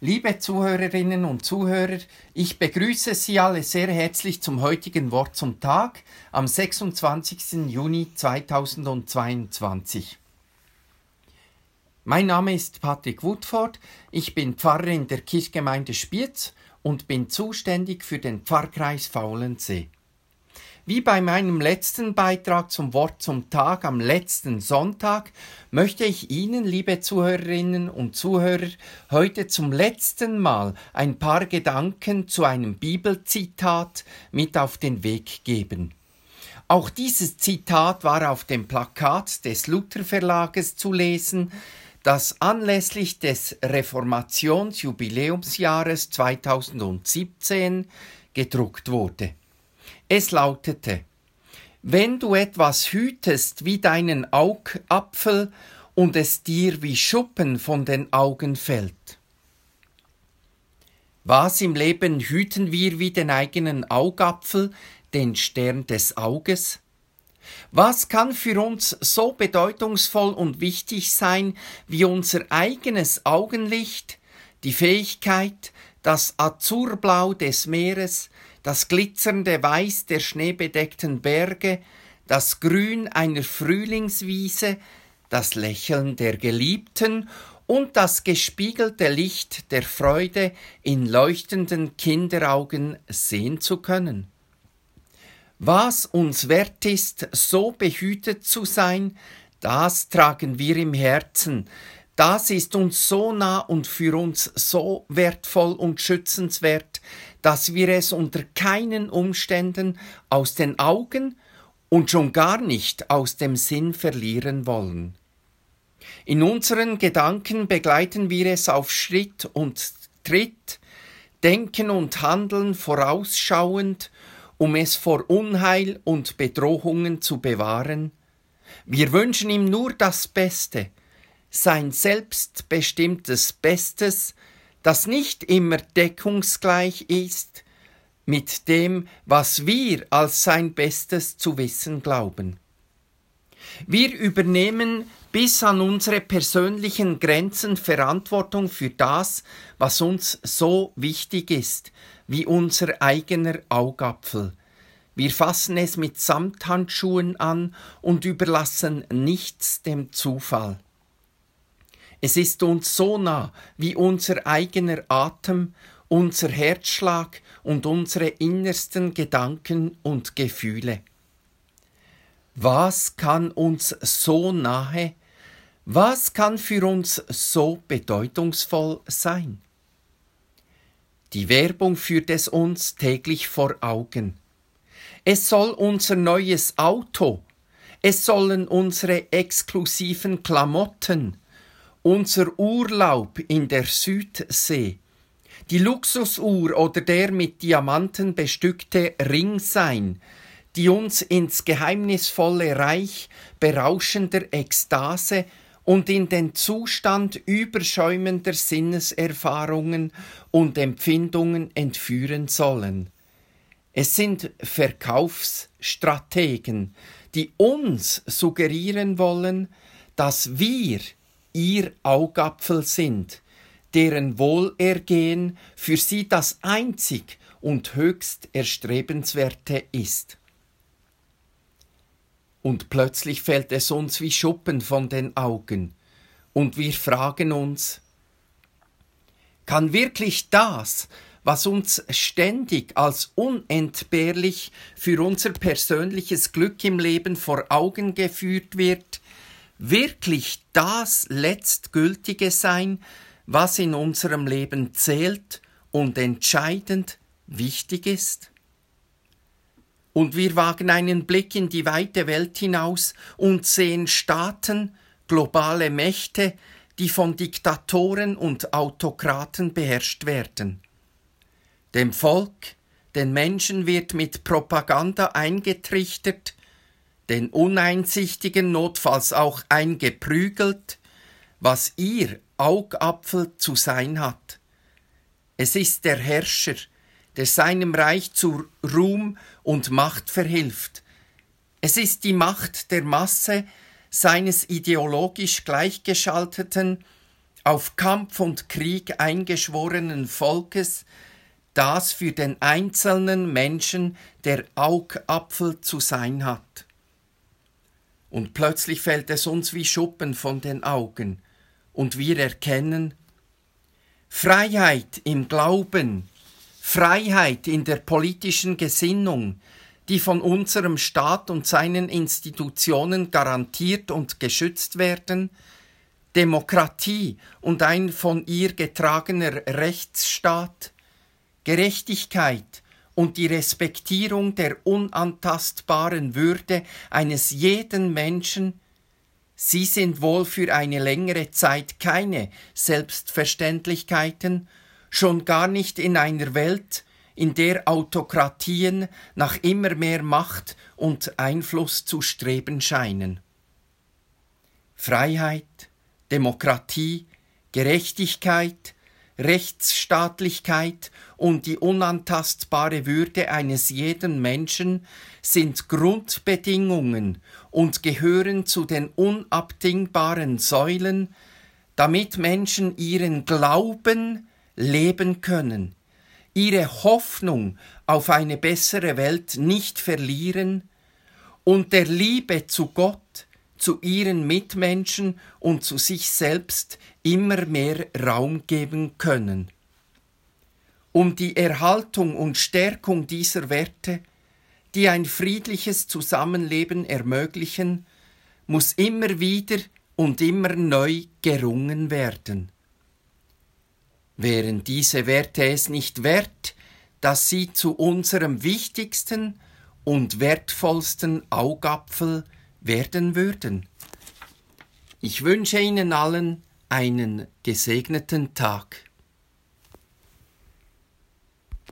Liebe Zuhörerinnen und Zuhörer, ich begrüße Sie alle sehr herzlich zum heutigen Wort zum Tag am 26. Juni 2022. Mein Name ist Patrick Woodford, ich bin Pfarrer in der Kirchgemeinde Spiez und bin zuständig für den Pfarrkreis Faulensee. Wie bei meinem letzten Beitrag zum Wort zum Tag am letzten Sonntag möchte ich Ihnen, liebe Zuhörerinnen und Zuhörer, heute zum letzten Mal ein paar Gedanken zu einem Bibelzitat mit auf den Weg geben. Auch dieses Zitat war auf dem Plakat des Luther Verlages zu lesen, das anlässlich des Reformationsjubiläumsjahres 2017 gedruckt wurde. Es lautete Wenn du etwas hütest wie deinen Augapfel und es dir wie Schuppen von den Augen fällt. Was im Leben hüten wir wie den eigenen Augapfel, den Stern des Auges? Was kann für uns so bedeutungsvoll und wichtig sein wie unser eigenes Augenlicht, die Fähigkeit, das Azurblau des Meeres, das glitzernde Weiß der schneebedeckten Berge, das Grün einer Frühlingswiese, das Lächeln der Geliebten und das gespiegelte Licht der Freude in leuchtenden Kinderaugen sehen zu können. Was uns wert ist, so behütet zu sein, das tragen wir im Herzen, das ist uns so nah und für uns so wertvoll und schützenswert, dass wir es unter keinen Umständen aus den Augen und schon gar nicht aus dem Sinn verlieren wollen. In unseren Gedanken begleiten wir es auf Schritt und Tritt, denken und handeln vorausschauend, um es vor Unheil und Bedrohungen zu bewahren. Wir wünschen ihm nur das Beste, sein selbstbestimmtes Bestes, das nicht immer deckungsgleich ist mit dem, was wir als sein Bestes zu wissen glauben. Wir übernehmen bis an unsere persönlichen Grenzen Verantwortung für das, was uns so wichtig ist, wie unser eigener Augapfel. Wir fassen es mit Samthandschuhen an und überlassen nichts dem Zufall. Es ist uns so nah wie unser eigener Atem, unser Herzschlag und unsere innersten Gedanken und Gefühle. Was kann uns so nahe, was kann für uns so bedeutungsvoll sein? Die Werbung führt es uns täglich vor Augen. Es soll unser neues Auto, es sollen unsere exklusiven Klamotten, unser Urlaub in der Südsee, die Luxusuhr oder der mit Diamanten bestückte Ring sein, die uns ins geheimnisvolle Reich berauschender Ekstase und in den Zustand überschäumender Sinneserfahrungen und Empfindungen entführen sollen. Es sind Verkaufsstrategen, die uns suggerieren wollen, dass wir ihr Augapfel sind, deren Wohlergehen für sie das einzig und höchst erstrebenswerte ist. Und plötzlich fällt es uns wie Schuppen von den Augen, und wir fragen uns, kann wirklich das, was uns ständig als unentbehrlich für unser persönliches Glück im Leben vor Augen geführt wird, wirklich das Letztgültige sein, was in unserem Leben zählt und entscheidend wichtig ist? Und wir wagen einen Blick in die weite Welt hinaus und sehen Staaten, globale Mächte, die von Diktatoren und Autokraten beherrscht werden. Dem Volk, den Menschen wird mit Propaganda eingetrichtert, den Uneinsichtigen notfalls auch eingeprügelt, was ihr Augapfel zu sein hat. Es ist der Herrscher, der seinem Reich zu Ruhm und Macht verhilft. Es ist die Macht der Masse seines ideologisch Gleichgeschalteten, auf Kampf und Krieg eingeschworenen Volkes, das für den einzelnen Menschen der Augapfel zu sein hat. Und plötzlich fällt es uns wie Schuppen von den Augen, und wir erkennen Freiheit im Glauben, Freiheit in der politischen Gesinnung, die von unserem Staat und seinen Institutionen garantiert und geschützt werden, Demokratie und ein von ihr getragener Rechtsstaat, Gerechtigkeit und die Respektierung der unantastbaren Würde eines jeden Menschen, sie sind wohl für eine längere Zeit keine Selbstverständlichkeiten, schon gar nicht in einer Welt, in der Autokratien nach immer mehr Macht und Einfluss zu streben scheinen. Freiheit, Demokratie, Gerechtigkeit, Rechtsstaatlichkeit und die unantastbare Würde eines jeden Menschen sind Grundbedingungen und gehören zu den unabdingbaren Säulen, damit Menschen ihren Glauben leben können, ihre Hoffnung auf eine bessere Welt nicht verlieren und der Liebe zu Gott, zu ihren Mitmenschen und zu sich selbst immer mehr Raum geben können. Um die Erhaltung und Stärkung dieser Werte, die ein friedliches Zusammenleben ermöglichen, muss immer wieder und immer neu gerungen werden. Wären diese Werte es nicht wert, dass sie zu unserem wichtigsten und wertvollsten Augapfel werden würden. Ich wünsche Ihnen allen einen gesegneten Tag.